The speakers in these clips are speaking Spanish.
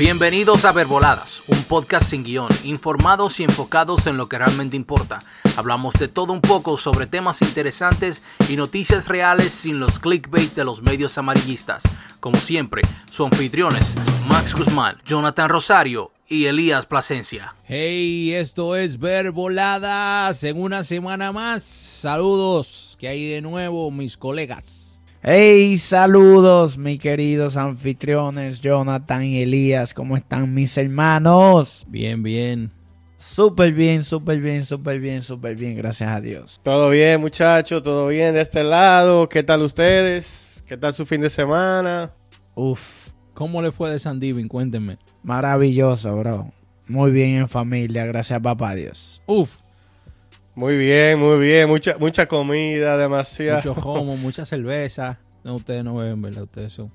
Bienvenidos a Verboladas, un podcast sin guion, informados y enfocados en lo que realmente importa. Hablamos de todo un poco sobre temas interesantes y noticias reales sin los clickbait de los medios amarillistas. Como siempre, sus anfitriones Max Guzmán, Jonathan Rosario y Elías Plasencia. Hey, esto es Verboladas en una semana más. Saludos, que hay de nuevo mis colegas. Hey, saludos mis queridos anfitriones Jonathan y Elías, ¿cómo están mis hermanos? Bien, bien. Súper bien, súper bien, súper bien, súper bien, gracias a Dios. Todo bien, muchachos, todo bien de este lado. ¿Qué tal ustedes? ¿Qué tal su fin de semana? Uf, ¿cómo le fue de San Divin? Cuéntenme. Maravilloso, bro. Muy bien en familia, gracias a papá Dios. Uf, Muy bien, muy bien. Mucha, mucha comida, demasiado. mucho homo, mucha cerveza. No, ustedes no beben, ¿verdad? Ustedes son.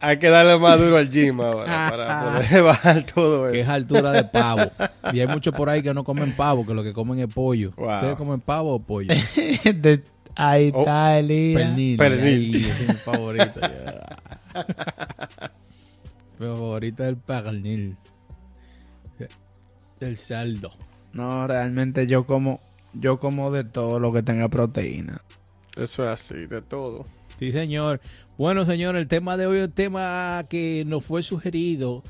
Hay que darle más duro al gym ahora para poder bajar todo Que es eso. altura de pavo. Y hay muchos por ahí que no comen pavo, que lo que comen es pollo. Wow. ¿Ustedes comen pavo o pollo? De- ahí Oh, está Elías. Pernil. Pernil. Es mi favorito. ya. mi favorito es el pernil. El saldo. No, realmente yo como, yo como de todo lo que tenga proteína. Eso es así, de todo. Sí, señor. Bueno, señor, el tema de hoy es un tema que nos fue sugerido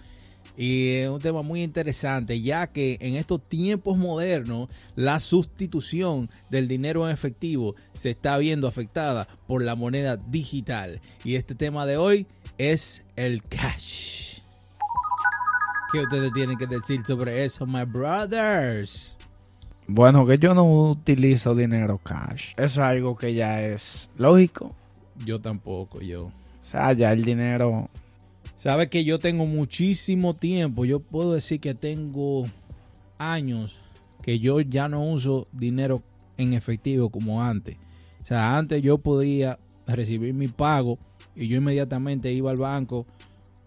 y es un tema muy interesante, ya que en estos tiempos modernos la sustitución del dinero en efectivo se está viendo afectada por la moneda digital. Y este tema de hoy es el cash. ¿Qué ustedes tienen que decir sobre eso, my brothers? Bueno, que yo no utilizo dinero cash. Eso es algo que ya es lógico. Yo tampoco, yo. O sea, ya el dinero Sabe que yo tengo muchísimo tiempo. Yo puedo decir que tengo años que yo ya no uso dinero en efectivo como antes. O sea, antes yo podía recibir mi pago y yo inmediatamente iba al banco,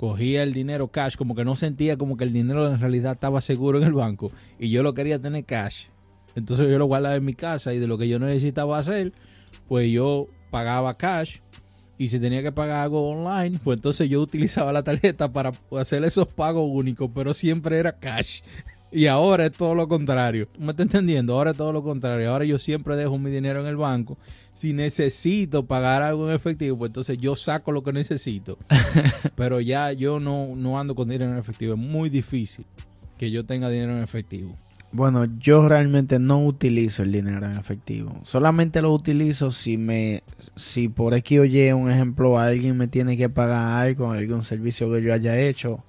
cogía el dinero cash, como que no sentía como que el dinero en realidad estaba seguro en el banco y yo lo quería tener cash. Entonces yo lo guardaba en mi casa y de lo que yo necesitaba hacer, pues yo pagaba cash y si tenía que pagar algo online, pues entonces yo utilizaba la tarjeta para hacer esos pagos únicos, pero siempre era cash. Y ahora es todo lo contrario. ¿Me está entendiendo? Ahora es todo lo contrario. Ahora yo siempre dejo mi dinero en el banco. Si necesito pagar algo en efectivo, pues entonces yo saco lo que necesito. Pero ya yo no, no ando con dinero en efectivo. Es muy difícil que yo tenga dinero en efectivo. Bueno, yo realmente no utilizo el dinero en efectivo. Solamente lo utilizo si me, si por X o Y, un ejemplo, alguien me tiene que pagar algo, algún servicio que yo haya hecho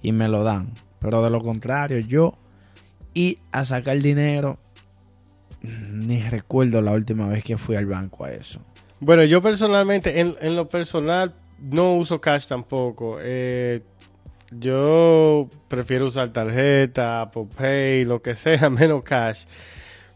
y me lo dan. Pero de lo contrario, yo y a sacar dinero, ni recuerdo la última vez que fui al banco a eso. Bueno, yo personalmente, en, lo personal, no uso cash tampoco. Eh, yo prefiero usar tarjeta, Apple Pay, lo que sea, menos cash.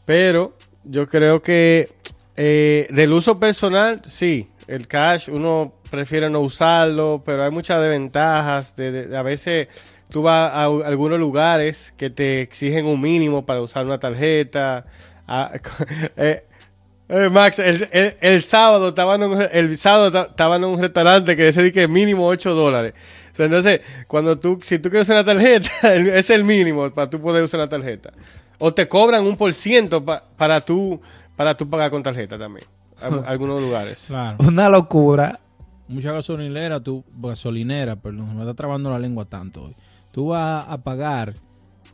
Pero yo creo que eh, del uso personal, sí. El cash uno prefiere no usarlo, pero hay muchas desventajas. De, de- a veces tú vas a, algunos lugares que te exigen un mínimo para usar una tarjeta. Ah, eh, eh, Max, el, el- el sábado estaba en un, el sábado ta- estaba en un restaurante que decía que mínimo 8 dólares. Entonces, cuando tú, si tú quieres usar una tarjeta, es el mínimo para tú poder usar una tarjeta. O te cobran un por ciento pa- para tú, para tú pagar con tarjeta también. Al- algunos lugares. Claro. Una locura. mucha gasolinera, tú, gasolinera, perdón, me está trabando la lengua tanto hoy. Tú vas a pagar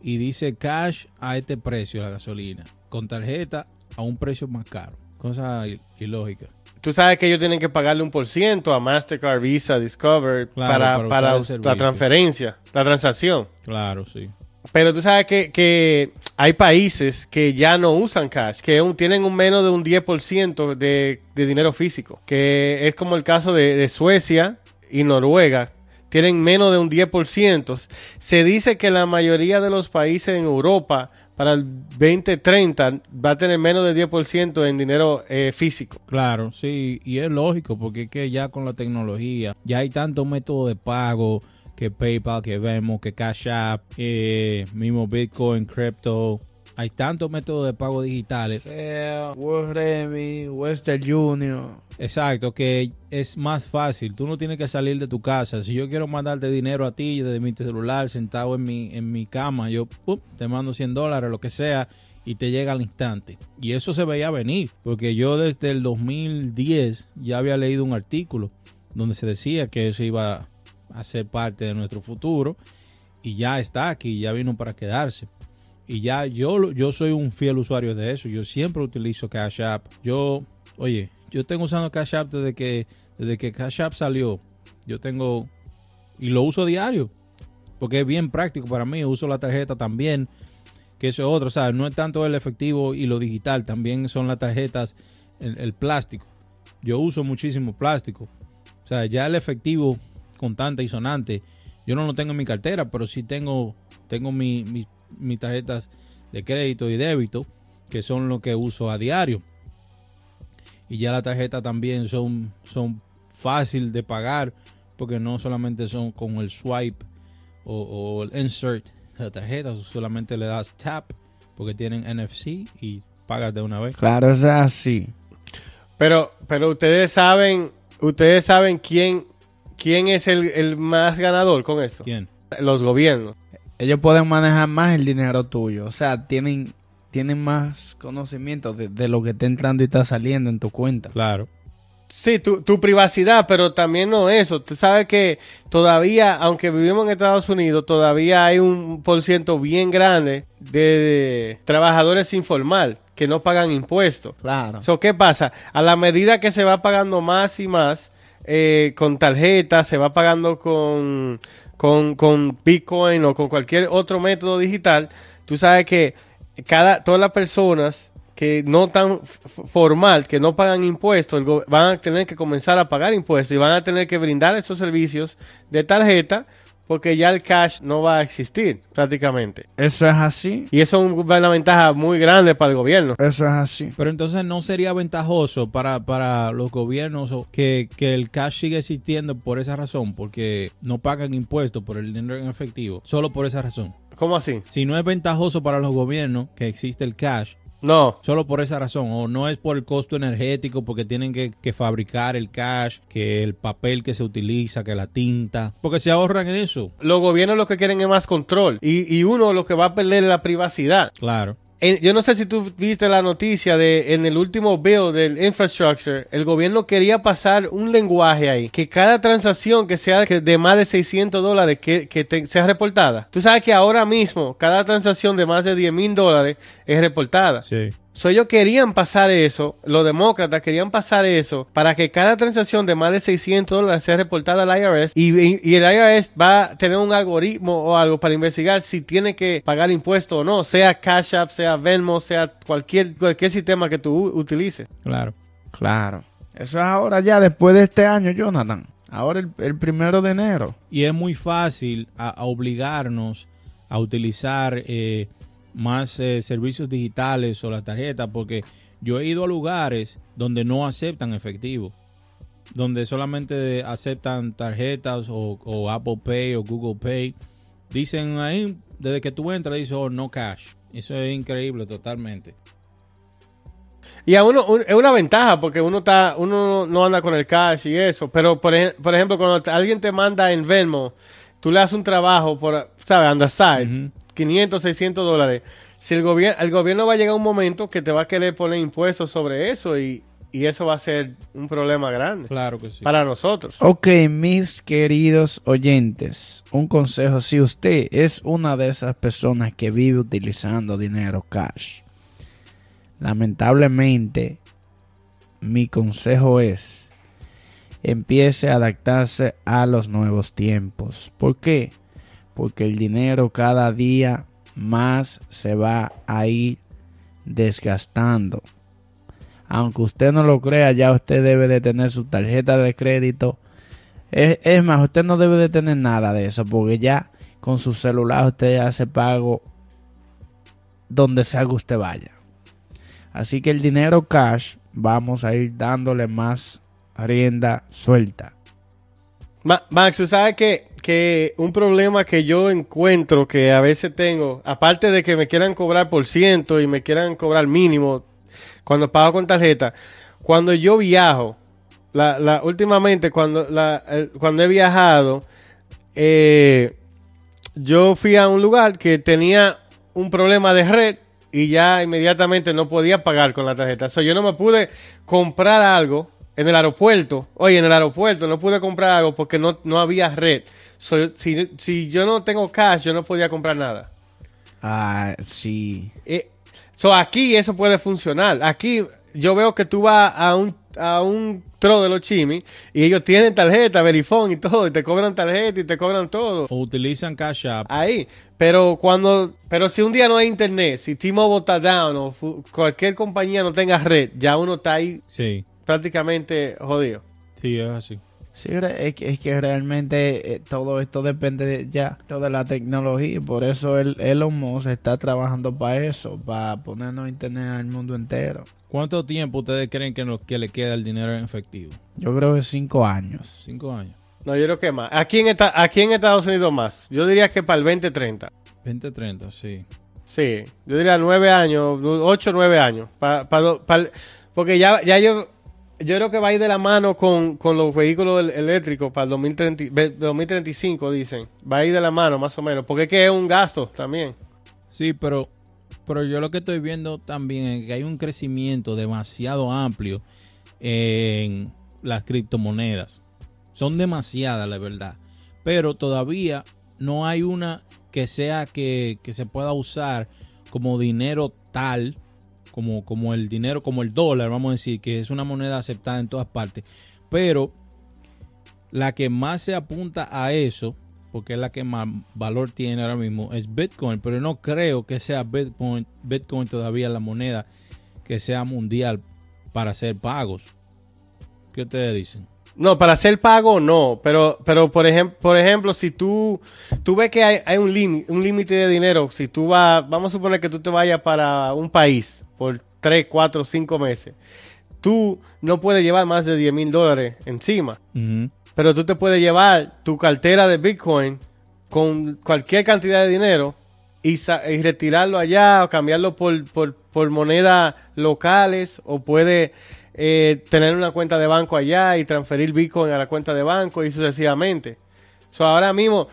y dice cash a este precio la gasolina, con tarjeta a un precio más caro. Cosa il- ilógica. Tú sabes que ellos tienen que pagarle un por ciento a Mastercard, Visa, Discover Claro, para, para la transferencia, la transacción. Claro, sí. Pero tú sabes que, que hay países que ya no usan cash, que un- tienen un menos de un 10% de, de dinero físico, que es como el caso de, de Suecia y Noruega, tienen menos de un 10%. Se dice que la mayoría de los países en Europa para el 2030 va a tener menos del 10% en dinero eh, físico. Claro, sí, y es lógico porque es que ya con la tecnología ya hay tantos métodos de pago que PayPal, que vemos, que Cash App, eh, mismo Bitcoin, Crypto, hay tantos métodos de pago digitales. Sea Remy, Western Junior. Exacto, que es más fácil. Tú no tienes que salir de tu casa. Si yo quiero mandarte dinero a ti desde mi celular, sentado en mi, en mi cama, yo te mando 100 dólares, lo que sea, y te llega al instante. Y eso se veía venir, porque yo desde el 2010 ya había leído un artículo donde se decía que eso iba a ser parte de nuestro futuro y ya está aquí, ya vino para quedarse. Y ya yo, yo soy un fiel usuario de eso. Yo siempre utilizo Cash App. Yo, oye, yo tengo usando Cash App desde que, desde que Cash App salió. Yo tengo y lo uso diario porque es bien práctico para mí. Uso la tarjeta también, que eso es otro. O sea, no es tanto el efectivo y lo digital, también son las tarjetas, el, plástico. Yo uso muchísimo plástico. O sea, ya el efectivo contante y sonante, yo no lo tengo en mi cartera, pero sí tengo, tengo mi, mi mis tarjetas de crédito y débito, que son lo que uso a diario. Y ya las tarjetas también son, son fácil de pagar, porque no solamente son con el swipe o, el insert de la tarjeta, solamente le das tap, porque tienen NFC y pagas de una vez. Claro, es así. Pero, pero ustedes saben, ustedes saben quién, quién es el, el más ganador con esto. ¿Quién? Los gobiernos ellos pueden manejar más el dinero tuyo. O sea, tienen, tienen más conocimiento de, lo que está entrando y está saliendo en tu cuenta. Claro. Sí, tu, tu, privacidad, pero también no eso. Tú sabes que todavía, aunque vivimos en Estados Unidos, todavía hay un por ciento bien grande de, trabajadores informal que no pagan impuestos. Claro. ¿Qué pasa? A la medida que se va pagando más y más eh, con tarjetas, se va pagando con con, con Bitcoin o con cualquier otro método digital, tú sabes que cada, todas las personas que no tan formal, que no pagan impuestos, van a tener que comenzar a pagar impuestos y van a tener que brindar estos servicios de tarjeta porque ya el cash no va a existir prácticamente. Eso es así. Y eso es una ventaja muy grande para el gobierno. Eso es así. Pero entonces no sería ventajoso para, para los gobiernos que, que el cash siga existiendo por esa razón, porque no pagan impuestos por el dinero en efectivo, solo por esa razón. ¿Cómo así? Si no es ventajoso para los gobiernos que existe el cash, no. Solo por esa razón. O no es por el costo energético, porque tienen que, fabricar el cash, que el papel que se utiliza, que la tinta. Porque se ahorran en eso. Los gobiernos lo que quieren es más control. Y, y uno lo que va a perder es la privacidad. Claro yo no sé si tú viste la noticia de en el último bill del infrastructure, el gobierno quería pasar un lenguaje ahí, que cada transacción que sea de más de 600 dólares que, que sea reportada. Tú sabes que ahora mismo cada transacción de más de 10 mil dólares es reportada. Sí. So, ellos querían pasar eso, los demócratas querían pasar eso para que cada transacción de más de 600 dólares sea reportada al IRS y, el IRS va a tener un algoritmo o algo para investigar si tiene que pagar impuestos o no, sea Cash App, sea Venmo, sea cualquier, cualquier sistema que tú utilices. Claro. Claro. Eso es ahora ya, después de este año, Jonathan. Ahora el, primero de enero. Y es muy fácil a, obligarnos a utilizar... Eh, más eh, servicios digitales o la tarjeta, porque yo he ido a lugares donde no aceptan efectivo, donde solamente aceptan tarjetas o, Apple Pay o Google Pay. Dicen ahí, desde que tú entras, dice, oh, no cash. Eso es increíble totalmente. Y a uno es una ventaja porque uno está uno no anda con el cash y eso, pero por, por ejemplo cuando alguien te manda en Venmo, tú le haces un trabajo por, ¿sabes? On the side, 500, 600 dólares. Si el, gobierno el gobierno va a llegar a un momento que te va a querer poner impuestos sobre eso y, eso va a ser un problema grande. Claro que sí. Para nosotros. Ok, mis queridos oyentes, un consejo. Si usted es una de esas personas que vive utilizando dinero cash, lamentablemente, mi consejo es empiece a adaptarse a los nuevos tiempos. ¿Por qué? Porque el dinero cada día más se va a ir desgastando. Aunque usted no lo crea, ya usted debe de tener su tarjeta de crédito. Es, más, usted no debe de tener nada de eso, porque ya con su celular usted hace pago donde sea que usted vaya. Así que el dinero cash vamos a ir dándole más rienda suelta. Ma- Max, sabes que, que un problema que yo encuentro que a veces tengo, aparte de que me quieran cobrar por ciento y me quieran cobrar mínimo cuando pago con tarjeta, cuando yo viajo, la, la, últimamente cuando, la, cuando he viajado, eh, yo fui a un lugar que tenía un problema de red y ya inmediatamente no podía pagar con la tarjeta. So, yo no me pude comprar algo en el aeropuerto. Oye, en el aeropuerto no pude comprar algo porque no, no había red. So, si, si yo no tengo cash, yo no podía comprar nada. Ah, sí. Eh, so, aquí eso puede funcionar. Aquí yo veo que tú vas a un, a un tro de los chimis y ellos tienen tarjeta, Verifone y todo, y te cobran tarjeta y te cobran todo. O utilizan Cash App. Ahí. Pero cuando, pero si un día no hay internet, si T-Mobile está down o cualquier compañía no tenga red, ya uno está ahí Sí, prácticamente jodido. sí, es así. Sí, es que, es que realmente eh, todo esto depende de ya toda la tecnología. y Por eso el Elon Musk está trabajando para eso, para ponernos internet al mundo entero. ¿Cuánto tiempo ustedes creen que, nos, que le queda el dinero en efectivo? Yo creo que cinco años. Cinco años. No, yo creo que más. Aquí en, esta, aquí en Estados Unidos más. Yo diría que para el 2030. 20, 30, sí. Sí, yo diría nueve años, ocho, nueve años. Pa- pa- porque ya, ya yo, yo creo que va a ir de la mano con, con los vehículos el- eléctricos para el 2030, ve- 2035, dicen. Va a ir de la mano, más o menos. Porque es que es un gasto también. Sí, pero, pero yo lo que estoy viendo también es que hay un crecimiento demasiado amplio en las criptomonedas. Son demasiadas, la verdad. Pero todavía no hay una que sea que, que se pueda usar como dinero tal, como, como el dinero, como el dólar, vamos a decir, que es una moneda aceptada en todas partes. Pero la que más se apunta a eso, porque es la que más valor tiene ahora mismo, es Bitcoin. Pero no creo que sea Bitcoin, Bitcoin todavía la moneda que sea mundial para hacer pagos. ¿Qué ustedes dicen? No, para hacer pago no, pero, pero por, ejemplo, por ejemplo, si tú, tú ves que hay, hay un límite un límite de dinero, si tú vas, vamos a suponer que tú te vayas para un país por 3, 4, 5 meses, tú no puedes llevar más de 10 mil dólares encima, pero tú te puedes llevar tu cartera de Bitcoin con cualquier cantidad de dinero y, sa- y retirarlo allá o cambiarlo por, por, por monedas locales o puede eh, tener una cuenta de banco allá y transferir Bitcoin a la cuenta de banco y sucesivamente. So, ahora mismo,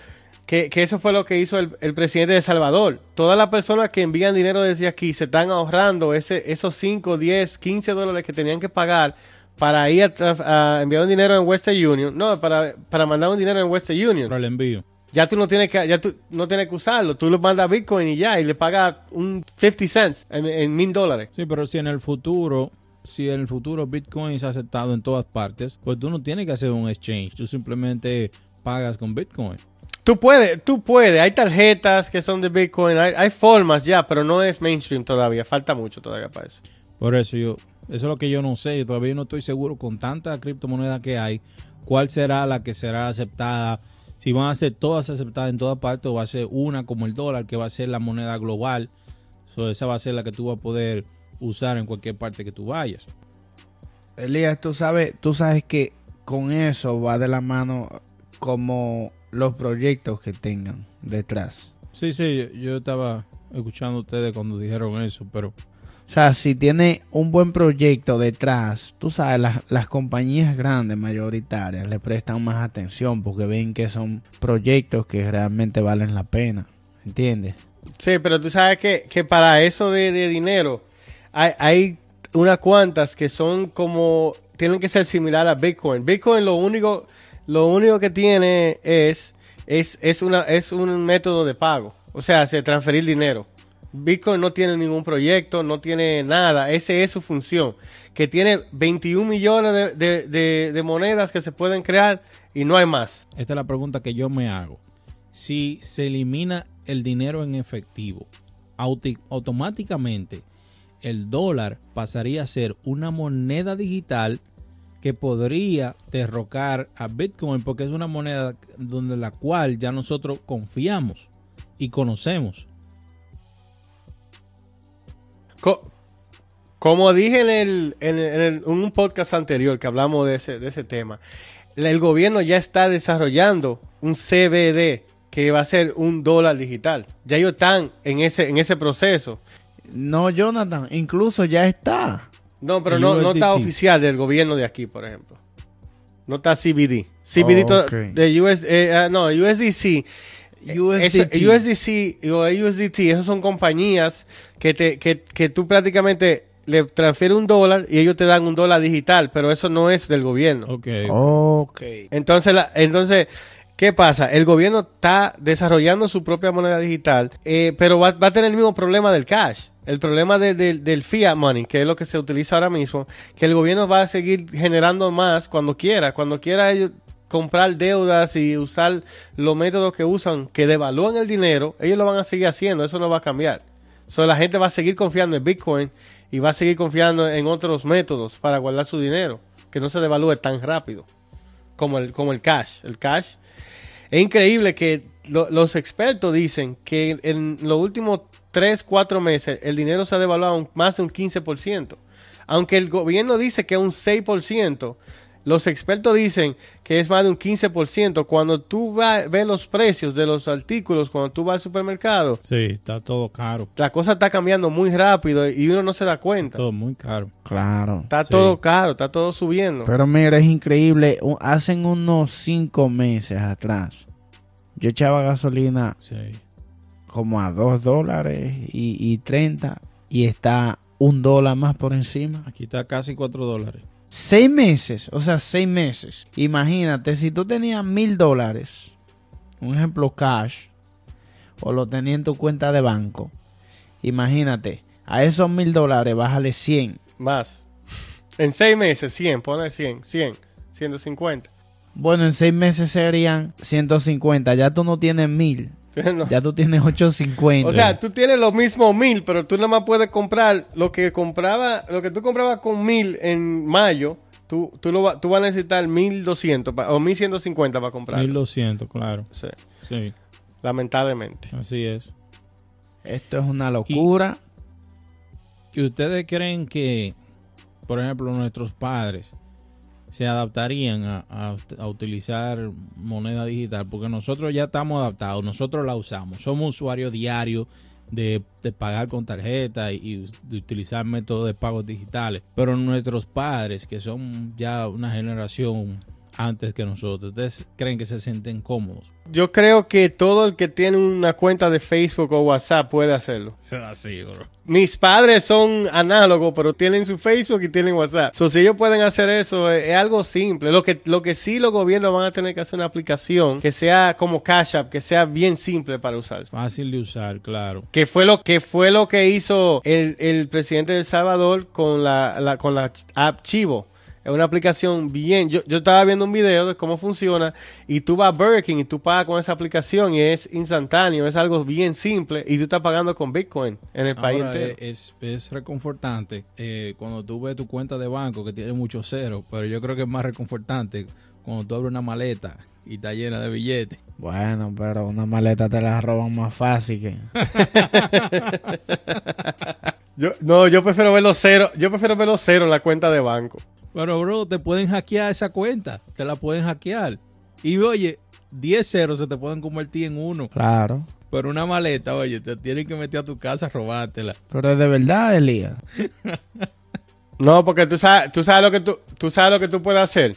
que, que eso fue lo que hizo el, el presidente de El Salvador. Todas las personas que envían dinero desde aquí se están ahorrando ese, esos 5, 10, 15 dólares que tenían que pagar para ir a, enviar un dinero en Western Union. No, para, para mandar un dinero en Western Union Para el envío. ya tú no tienes que ya tú no tienes que usarlo tú lo mandas a Bitcoin y ya y le pagas un 50 cents en, en mil dólares Sí, pero si en el futuro, si en el futuro Bitcoin es aceptado en todas partes, pues tú no tienes que hacer un exchange. Tú simplemente pagas con Bitcoin. tú puedes tú puedes hay tarjetas que son de Bitcoin hay, hay formas ya pero no es mainstream todavía falta mucho todavía para eso Por eso yo, eso es lo que yo no sé. Yo todavía no estoy seguro con tanta criptomoneda que hay, cuál será la que será aceptada. Si van a ser todas aceptadas en todas partes o va a ser una como el dólar, que va a ser la moneda global. So, esa va a ser la que tú vas a poder usar en cualquier parte que tú vayas. Elías, tú sabes, tú sabes que con eso va de la mano como los proyectos que tengan detrás. Sí, sí, yo, yo estaba escuchando a ustedes cuando dijeron eso, pero O sea, si tiene un buen proyecto detrás, tú sabes, las, las compañías grandes, mayoritarias, le prestan más atención porque ven que son proyectos que realmente valen la pena. ¿Entiendes? sí pero tú sabes que, que para eso de, de dinero hay, unas cuantas que son como tienen que ser similar a Bitcoin Bitcoin lo único lo único que tiene es es, es una es un método de pago o sea se transferir dinero Bitcoin no tiene ningún proyecto, no tiene nada. Esa es su función. Que tiene 21 millones de, de- de- de monedas que se pueden crear y no hay más. esta es la pregunta que yo me hago. Si se elimina el dinero en efectivo, automáticamente el dólar pasaría a ser una moneda digital que podría derrocar a Bitcoin porque es una moneda donde la cual ya nosotros confiamos y conocemos. Co- como dije en, el- en el- en un podcast anterior que hablamos de ese, de ese tema, el gobierno ya está desarrollando un CBD que va a ser un dólar digital. Ya ellos están en ese, en ese proceso. No, Jonathan, incluso ya está. No, pero no, no está USDT. oficial del gobierno de aquí, por ejemplo. No está CBD. CBD to- Ok. de US, eh, ah, no, USDC. USDT. Eso- USDC o USDT, esas son compañías que, te, que, que tú prácticamente le transfieres un dólar y ellos te dan un dólar digital, pero eso no es del gobierno. Ok. Ok. Entonces, la- entonces, ¿qué pasa? El gobierno está desarrollando su propia moneda digital, eh, pero va, va a tener el mismo problema del cash. El problema de- de- del fiat money, que es lo que se utiliza ahora mismo, que el gobierno va a seguir generando más cuando quiera. Cuando quiera ellos comprar deudas y usar los métodos que usan, que devalúan el dinero, ellos lo van a seguir haciendo, eso no va a cambiar. So, la gente va a seguir confiando en Bitcoin y va a seguir confiando en otros métodos para guardar su dinero, que no se devalúe tan rápido como el, como el cash. El cash es increíble que lo- los expertos dicen que en los últimos 3, 4 meses el dinero se ha devaluado un- más de un 15%. Aunque el gobierno dice que es un 6%, los expertos dicen que es más de un 15%. Cuando tú va- ves los precios de los artículos, cuando tú vas al supermercado, Sí, está todo caro. la cosa está cambiando muy rápido y uno no se da cuenta. Todo muy caro. Claro. Está Sí. todo caro, está todo subiendo. Pero mira, es increíble. Hacen unos cinco meses atrás. Yo echaba gasolina Sí. como a 2 dólares y, y 30 y está un dólar más por encima. Aquí está casi 4 dólares. Seis meses, o sea, seis meses. Imagínate, si tú tenías mil dólares, un ejemplo cash, o lo tenías en tu cuenta de banco, imagínate, a esos mil dólares bájale 100. Más. En 6 meses, 100, pone 100, 100, 150. Bueno, en seis meses serían 150. Ya tú no tienes mil, No. ya tú tienes 850. O sea, tú tienes los mismos mil, pero tú nada más puedes comprar lo que compraba, lo que tú comprabas con mil en mayo, tú, tú, lo, va- tú vas a necesitar 1200 pa- o 1150 para comprar. 1200, claro. Sí, Sí, lamentablemente. así es. esto es una locura. ¿Y ustedes creen que, por ejemplo, nuestros padres se adaptarían a, a- utilizar moneda digital? Porque nosotros ya estamos adaptados, nosotros la usamos, somos usuarios diarios de, de pagar con tarjeta y de utilizar métodos de pagos digitales. Pero nuestros padres, que son ya una generación antes que nosotros, ¿ustedes creen que se sienten cómodos? Yo creo que todo el que tiene una cuenta de Facebook o WhatsApp puede hacerlo. Así, bro. Mis padres son análogos, pero tienen su Facebook y tienen WhatsApp. So, si ellos pueden hacer eso, es, es algo simple. Lo que, lo que sí los gobiernos van a tener que hacer una aplicación que sea como Cash App, que sea bien simple para usar. Fácil de usar, claro. Que fue lo que fue lo que hizo el, el presidente de El Salvador con la, la- con la app Chivo. Es una aplicación bien. Yo, yo estaba viendo un video de cómo funciona y tú vas a Burger King y tú pagas con esa aplicación y es instantáneo, es algo bien simple y tú estás pagando con Bitcoin en el país entero. es, es reconfortante eh, cuando tú ves tu cuenta de banco que tiene muchos ceros, pero yo creo que es más reconfortante cuando tú abres una maleta y está llena de billetes. Bueno, pero una maleta te la roban más fácil que... Yo, no, yo prefiero ver los ceros, yo prefiero ver los ceros en la cuenta de banco. Pero, bro, te pueden hackear esa cuenta, te la pueden hackear. Y oye, 10 ceros se te pueden convertir en uno. Claro. Pero una maleta, oye, te tienen que meter a tu casa a robártela. Pero es de verdad, Elías. No, porque tú sabes, tú sabes lo que tú, tú sabes lo que tú puedes hacer.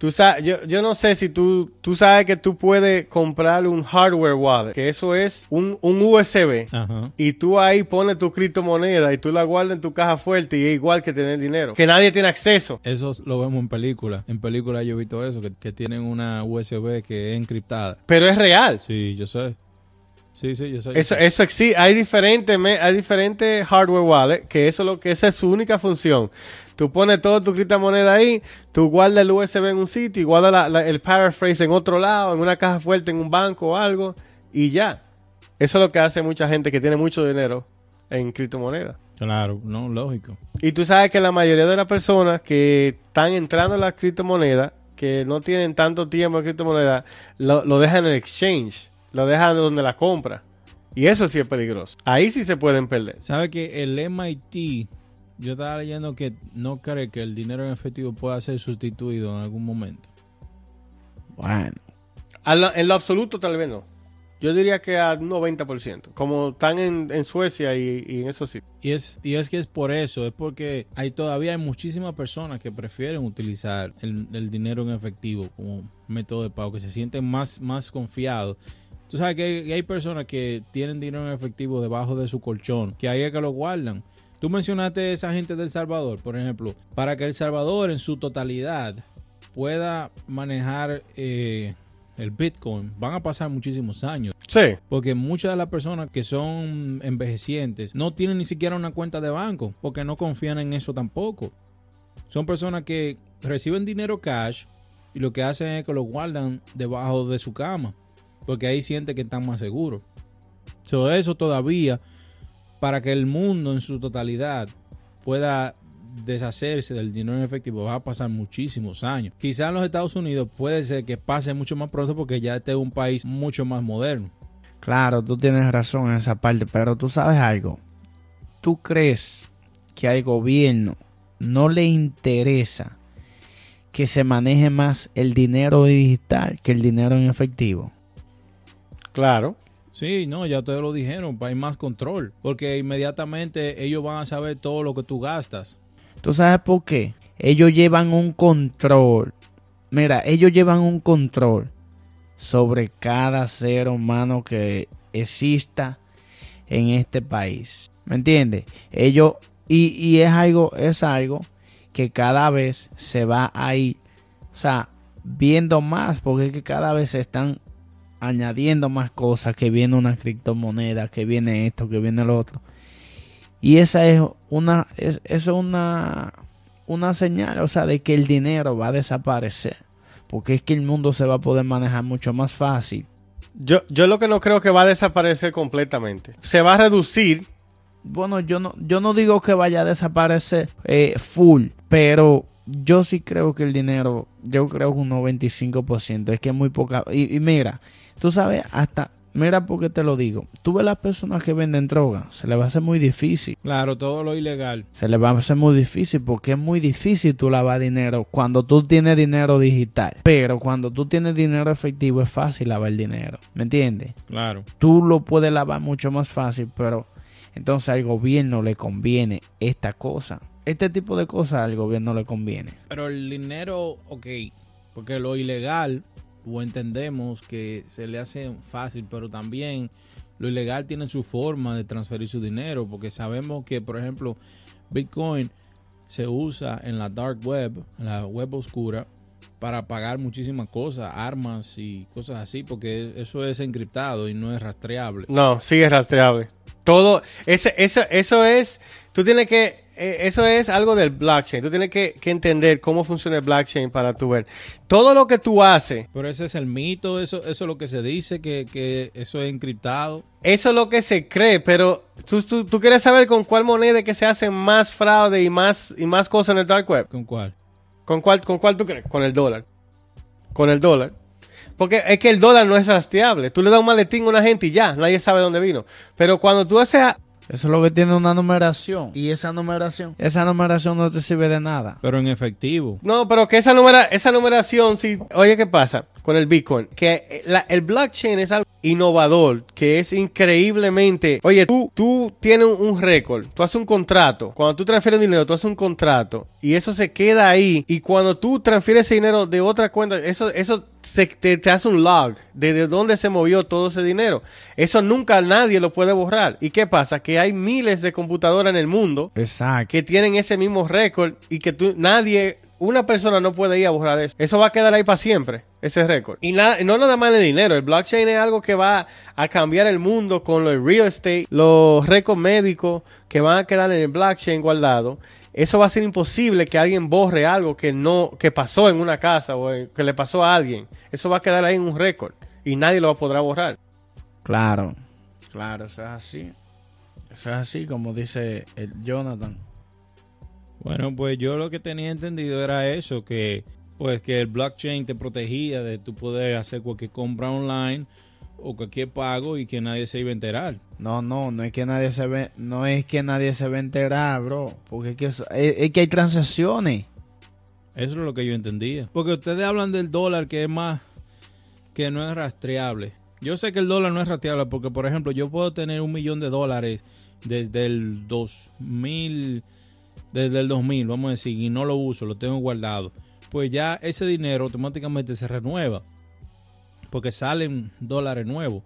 Tú sabes, yo, yo no sé si tú, tú sabes que tú puedes comprar un hardware wallet, que eso es un, un USB. Ajá. Y tú ahí pones tu criptomoneda y tú la guardas en tu caja fuerte y es igual que tener dinero. Que nadie tiene acceso. Eso lo vemos en películas. En películas yo he visto eso, que, que tienen una USB que es encriptada. Pero es real. Sí, yo sé. Sí, sí, yo sé. Eso, eso existe. Hay diferentes, hay diferentes hardware wallet que eso es lo que esa es su única función. Tú pones toda tu criptomoneda ahí, tú guardas el USB en un sitio y guardas la- la- el paraphrase en otro lado, en una caja fuerte, en un banco o algo, y ya. Eso es lo que hace mucha gente que tiene mucho dinero en criptomonedas. Claro, no, lógico. Y tú sabes que la mayoría de las personas que están entrando en las criptomonedas, que no tienen tanto tiempo en criptomonedas, lo, lo dejan en el exchange, lo dejan donde la compra. Y eso sí es peligroso. Ahí sí se pueden perder. ¿Sabe que el MIT, yo estaba leyendo que no cree que el dinero en efectivo pueda ser sustituido en algún momento? Bueno, la- en lo absoluto tal vez no. Yo diría que a un 90%. Como están en, en Suecia y, y en esos sitios. Y es, y es que es por eso, es porque hay todavía hay muchísimas personas que prefieren utilizar el, el dinero en efectivo como método de pago, que se sienten más, más confiados. Tú sabes que hay, que hay personas que tienen dinero en efectivo debajo de su colchón, que ahí es que lo guardan. Tú mencionaste esa gente del Salvador, por ejemplo, para que El Salvador en su totalidad pueda manejar eh, el Bitcoin, van a pasar muchísimos años. Sí. Porque muchas de las personas que son envejecientes no tienen ni siquiera una cuenta de banco porque no confían en eso tampoco. Son personas que reciben dinero cash y lo que hacen es que lo guardan debajo de su cama porque ahí sienten que están más seguros. So, eso todavía, para que el mundo en su totalidad pueda deshacerse del dinero en efectivo, va a pasar muchísimos años. Quizá en los Estados Unidos puede ser que pase mucho más pronto porque ya este es un país mucho más moderno. claro, tú tienes razón en esa parte, pero tú sabes algo. ¿Tú crees que al gobierno no le interesa que se maneje más el dinero digital que el dinero en efectivo? Claro. Sí, no, ya ustedes lo dijeron, hay más control, porque inmediatamente ellos van a saber todo lo que tú gastas. ¿Tú sabes por qué? Ellos llevan un control. Mira, ellos llevan un control sobre cada ser humano que exista en este país. ¿Me entiendes? Ellos, y, y es algo, es algo que cada vez se va a ir, o sea, viendo más, porque es que cada vez se están añadiendo más cosas, que viene una criptomoneda, que viene esto, que viene lo otro. Y esa es una, es, eso es una, una señal, o sea, de que el dinero va a desaparecer. Porque es que el mundo se va a poder manejar mucho más fácil. Yo, yo lo que no creo que va a desaparecer completamente. Se va a reducir. Bueno, yo no, yo no digo que vaya a desaparecer eh, full, pero yo sí creo que el dinero, yo creo que un 95%, es que es muy poca. Y, y mira, tú sabes, hasta, mira por qué te lo digo. Tú ves las personas que venden droga, se les va a hacer muy difícil. Claro, todo lo ilegal. Se les va a hacer muy difícil porque es muy difícil tú lavar dinero cuando tú tienes dinero digital. Pero cuando tú tienes dinero efectivo es fácil lavar el dinero. ¿Me entiendes? Claro. Tú lo puedes lavar mucho más fácil, pero entonces al gobierno le conviene esta cosa. Este tipo de cosas al gobierno le conviene. Pero el dinero, ok, porque lo ilegal, o entendemos que se le hace fácil, pero también lo ilegal tiene su forma de transferir su dinero, porque sabemos que, por ejemplo, Bitcoin se usa en la dark web, en la web oscura, para pagar muchísimas cosas, armas y cosas así, porque eso es encriptado y no es rastreable. No, sigue rastreable. Todo, ese, eso, eso es, tú tienes que, eh, eso es algo del blockchain. Tú tienes que, que entender cómo funciona el blockchain para tú ver. Todo lo que tú haces, Pero ese es el mito, eso, eso es lo que se dice, que, que eso es encriptado. eso es lo que se cree, pero tú, tú, tú quieres saber con cuál moneda que se hace más fraude y más, y más cosas en el dark web. ¿Con cuál? ¿Con cuál, ¿Con cuál tú crees? Con el dólar. Con el dólar. Porque es que el dólar no es rastreable. Tú le das un maletín a una gente y ya, nadie sabe dónde vino. Pero cuando tú haces... Eso es lo que tiene una numeración. Y esa numeración, esa numeración no te sirve de nada. Pero en efectivo. No, pero que esa, numera, esa numeración, sí... Oye, ¿qué pasa con el Bitcoin? Que eh, la- el blockchain es algo innovador, que es increíblemente... Oye, tú, tú tienes un, un récord, tú haces un contrato. Cuando tú transfieres dinero, tú haces un contrato. Y eso se queda ahí. Y cuando tú transfieres ese dinero de otra cuenta, eso... eso se- te, te hace un log de, de dónde se movió todo ese dinero. Eso nunca nadie lo puede borrar. ¿Y qué pasa? Que hay miles de computadoras en el mundo Exacto. que tienen ese mismo récord y que tú, nadie, una persona no puede ir a borrar eso. Eso va a quedar ahí para siempre, ese récord. Y na- no nada más de dinero, el blockchain es algo que va a cambiar el mundo con lo del real estate, los récords médicos que van a quedar en el blockchain guardado. Eso va a ser imposible que alguien borre algo que no que pasó en una casa o que le pasó a alguien. Eso va a quedar ahí en un récord y nadie lo podrá borrar. Claro. Claro, eso es así. Eso es así como dice el Jonathan. Bueno, pues yo lo que tenía entendido era eso, que pues que el blockchain te protegía de tu poder hacer cualquier compra online o cualquier pago y que nadie se iba a enterar. No, no, no es que nadie se ve, no es que nadie se va a enterar, bro, porque es que, es, es que hay transacciones. Eso es lo que yo entendía. Porque ustedes hablan del dólar que es más que no es rastreable. Yo sé que el dólar no es rastreable porque, por ejemplo, yo puedo tener un millón de dólares desde el 2000, desde el 2000, vamos a decir, y no lo uso, lo tengo guardado. Pues ya ese dinero automáticamente se renueva porque salen dólares nuevos.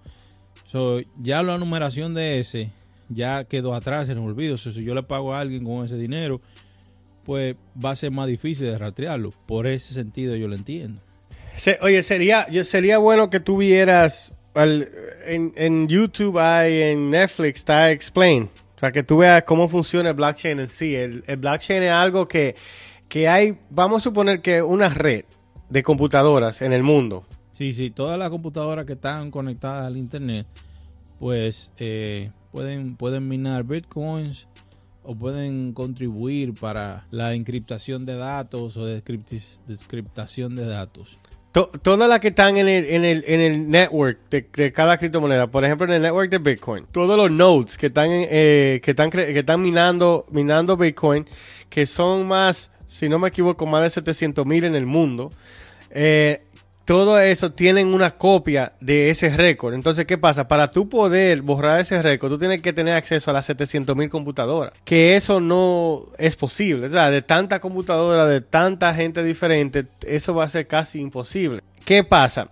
So, ya la numeración de ese ya quedó atrás en el olvido. si yo le pago a alguien con ese dinero, pues va a ser más difícil de rastrearlo. Por ese sentido yo lo entiendo. oye, sería, sería bueno que tuvieras en, en, YouTube hay, en Netflix está Explain. O sea, que tú veas cómo funciona el blockchain en sí. El, blockchain es algo que, que hay, vamos a suponer que una red de computadoras en el mundo. Sí, sí, todas las computadoras que están conectadas al Internet, pues eh, pueden, pueden minar bitcoins o pueden contribuir para la encriptación de datos o descriptación de datos. Todas las que están en el, en el, en el network de, cada criptomoneda, por ejemplo en el network de Bitcoin, todos los nodes que están, eh, que están, que están minando, minando Bitcoin, que son más, si no me equivoco, más de 700 mil en el mundo, eh, todo eso tienen una copia de ese récord. Entonces, ¿qué pasa? Para tú poder borrar ese récord, tú tienes que tener acceso a las 700 mil computadoras. Que eso no es posible. O sea, de tanta computadora, de tanta gente diferente, eso va a ser casi imposible. ¿Qué pasa?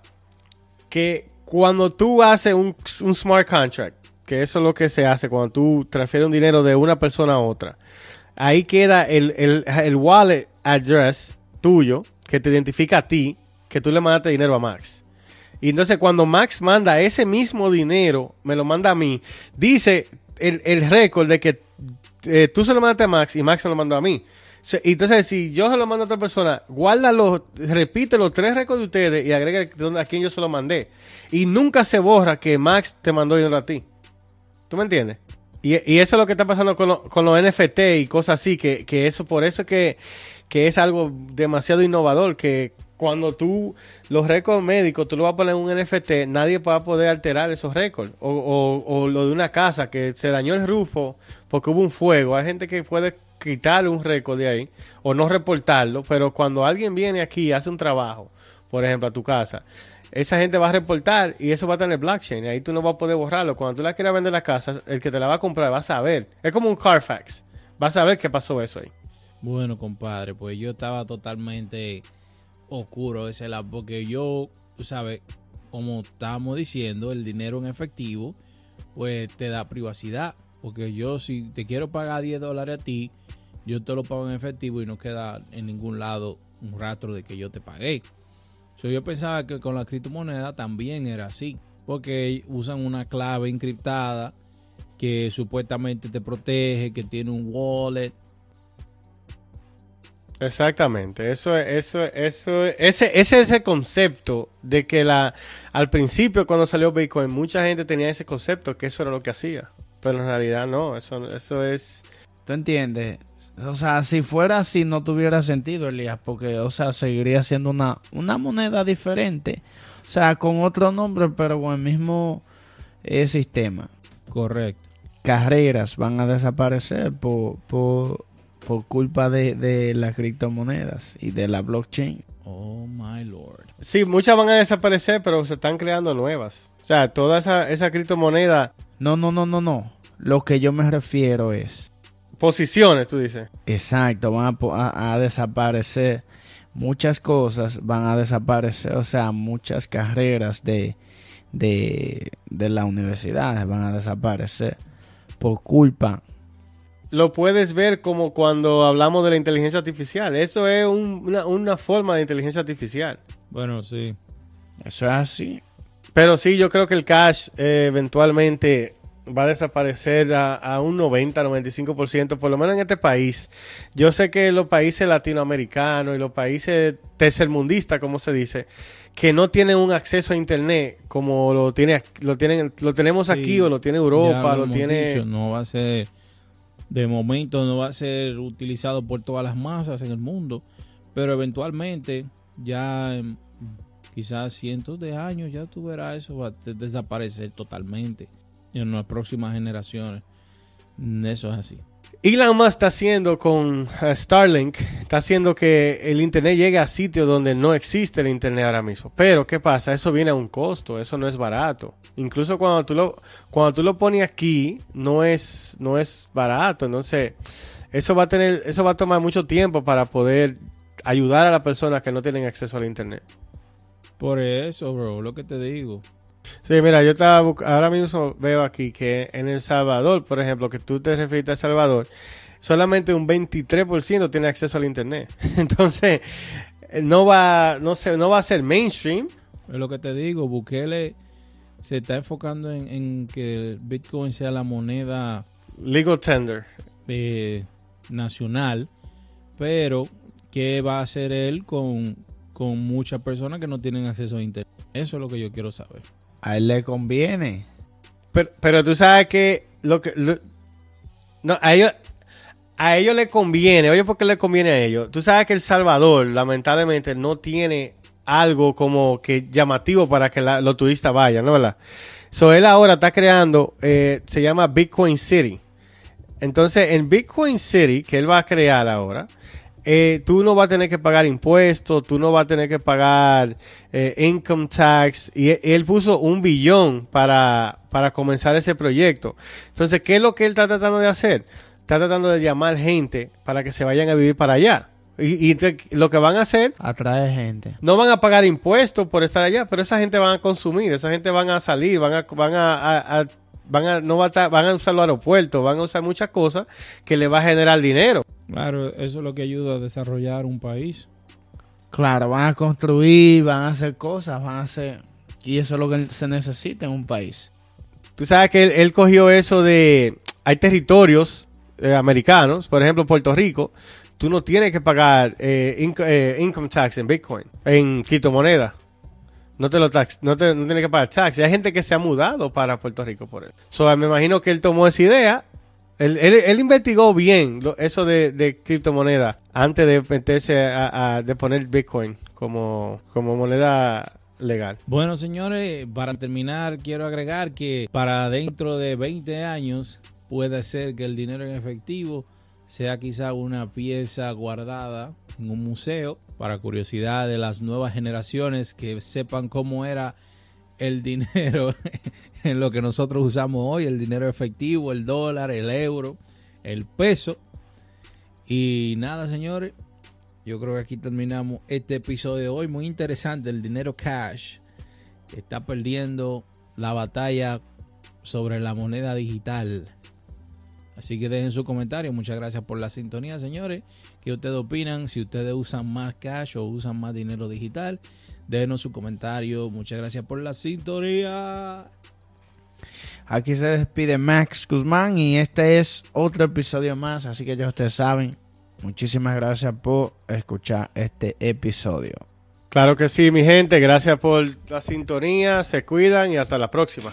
Que cuando tú haces un, smart contract, que eso es lo que se hace cuando tú transfieres un dinero de una persona a otra, ahí queda el wallet address tuyo que te identifica a ti que tú le mandaste dinero a Max. Y entonces cuando Max manda ese mismo dinero, me lo manda a mí, dice el, récord de que eh, tú se lo mandaste a Max y Max se lo mandó a mí. Entonces, si yo se lo mando a otra persona, guárdalo, repite los tres récords de ustedes y agrega a quién yo se lo mandé. Y nunca se borra que Max te mandó dinero a ti. ¿Tú me entiendes? Y, eso es lo que está pasando con, con los NFT y cosas así, que, eso, por eso es que, que es algo demasiado innovador, que cuando tú, los récords médicos, tú lo vas a poner en un NFT, nadie va a poder alterar esos récords. O, lo de una casa que se dañó el rufo porque hubo un fuego. Hay gente que puede quitarle un récord de ahí o no reportarlo, pero cuando alguien viene aquí y hace un trabajo, por ejemplo, a tu casa, esa gente va a reportar y eso va a estar en el blockchain. Y ahí tú no vas a poder borrarlo. Cuando tú la quieras vender la casa, el que te la va a comprar va a saber. Es como un Carfax. Va a saber qué pasó eso ahí. Bueno, compadre, pues yo estaba totalmente oscuro ese lado, porque yo, sabes, como estábamos diciendo, el dinero en efectivo, pues te da privacidad. Porque yo, si te quiero pagar 10 dólares a ti, yo te lo pago en efectivo y no queda en ningún lado un rastro de que yo te pagué. yo pensaba que con la criptomoneda también era así. Porque usan una clave encriptada que supuestamente te protege, que tiene un wallet Exactamente, eso, eso, eso, ese, ese es ese concepto de que la, al principio cuando salió Bitcoin mucha gente tenía ese concepto que eso era lo que hacía, pero en realidad no, eso, eso es. ¿Tú entiendes? O sea, si fuera así no tuviera sentido, Elías, porque, o sea, seguiría siendo una, una moneda diferente, o sea, con otro nombre, pero con el mismo eh, sistema. Correcto. Carreras van a desaparecer por, por por culpa de, las criptomonedas y de la blockchain. Oh my lord. Sí, muchas van a desaparecer, pero se están creando nuevas. O sea, toda esa, esa criptomoneda. No, no, no, no, no. Lo que yo me refiero es. Posiciones, tú dices. Exacto, van a, desaparecer. Muchas cosas van a desaparecer. O sea, muchas carreras de, de, de la universidad van a desaparecer por culpa lo puedes ver como cuando hablamos de la inteligencia artificial. Eso es una, forma de inteligencia artificial. Bueno, sí. Eso es así. Pero sí, yo creo que el cash eh, eventualmente va a desaparecer a, un 90-95%, por lo menos en este país. Yo sé que los países latinoamericanos y los países tercermundistas, como se dice, que no tienen un acceso a internet como lo tiene lo tienen lo tenemos aquí o lo tiene Europa, lo, tiene no va a ser de momento no va a ser utilizado por todas las masas en el mundo, pero eventualmente ya quizás cientos de años ya tú verás eso va a desaparecer totalmente en las próximas generaciones. Eso es así. Elon Musk está haciendo con eh, Starlink, está haciendo que el Internet llegue a sitios donde no existe el Internet ahora mismo. Pero, ¿qué pasa? Eso viene a un costo, eso no es barato. Incluso cuando tú lo, cuando tú lo pones aquí, no es, no es barato. Entonces, eso va a tener, eso va a tomar mucho tiempo para poder ayudar a las personas que no tienen acceso al Internet. Por eso, bro, lo que te digo. Sí, mira, yo estaba ahora mismo veo aquí que en El Salvador, por ejemplo, que tú te refieres a El Salvador, solamente un 23% tiene acceso al internet. Entonces, no va no se, no va a ser mainstream. Es lo que te digo, Bukele se está enfocando en, que el Bitcoin sea la moneda legal tender eh, nacional, pero ¿qué va a hacer él con, con muchas personas que no tienen acceso a internet? Eso es lo que yo quiero saber. A él le conviene. Pero, pero tú sabes que lo que no, a ellos a ellos les conviene. Oye, ¿por qué le conviene a ellos? Tú sabes que El Salvador, lamentablemente, no tiene algo como que llamativo para que los turistas vayan, ¿no? ¿verdad? So, él ahora está creando, eh, se llama Bitcoin City. Entonces, en Bitcoin City, que él va a crear ahora, eh, tú no vas a tener que pagar impuestos, tú no vas a tener que pagar eh, income tax. Y él puso un billón para, para comenzar ese proyecto. Entonces, ¿qué es lo que él está tratando de hacer? Está tratando de llamar gente para que se vayan a vivir para allá. Y, lo que van a hacer... Atrae gente. No van a pagar impuestos por estar allá, pero esa gente van a consumir, esa gente van a salir, van a, van a, van a, no van a usar los aeropuertos, van a usar muchas cosas que le va a generar dinero. Claro, eso es lo que ayuda a desarrollar un país. Claro, van a construir, van a hacer cosas, van a hacer... Y eso es lo que se necesita en un país. Tú sabes que él, cogió eso de... Hay territorios eh, americanos, por ejemplo Puerto Rico, tú no tienes que pagar eh, eh, income tax en Bitcoin, en criptomonedas. No te lo tax, no, te, no tienes que pagar tax. hay gente que se ha mudado para Puerto Rico por eso. So, me imagino que él tomó esa idea él, investigó bien eso de, de criptomonedas antes de meterse a, de poner Bitcoin como, como moneda legal. Bueno, señores, para terminar, quiero agregar que para dentro de 20 años puede ser que el dinero en efectivo sea quizá una pieza guardada en un museo para curiosidad de las nuevas generaciones que sepan cómo era el dinero en lo que nosotros usamos hoy, el dinero efectivo, el dólar, el euro, el peso. Y nada, señores, yo creo que aquí terminamos este episodio de hoy. Muy interesante, el dinero cash está perdiendo la batalla sobre la moneda digital. Así que dejen su comentario. Muchas gracias por la sintonía, señores. ¿Qué ustedes opinan? Si ustedes usan más cash o usan más dinero digital, déjenos su comentario. Muchas gracias por la sintonía. Aquí se despide Max Guzmán y este es otro episodio más, así que ya ustedes saben. Muchísimas gracias por escuchar este episodio. Claro que sí, mi gente. Gracias por la sintonía. Se cuidan y hasta la próxima.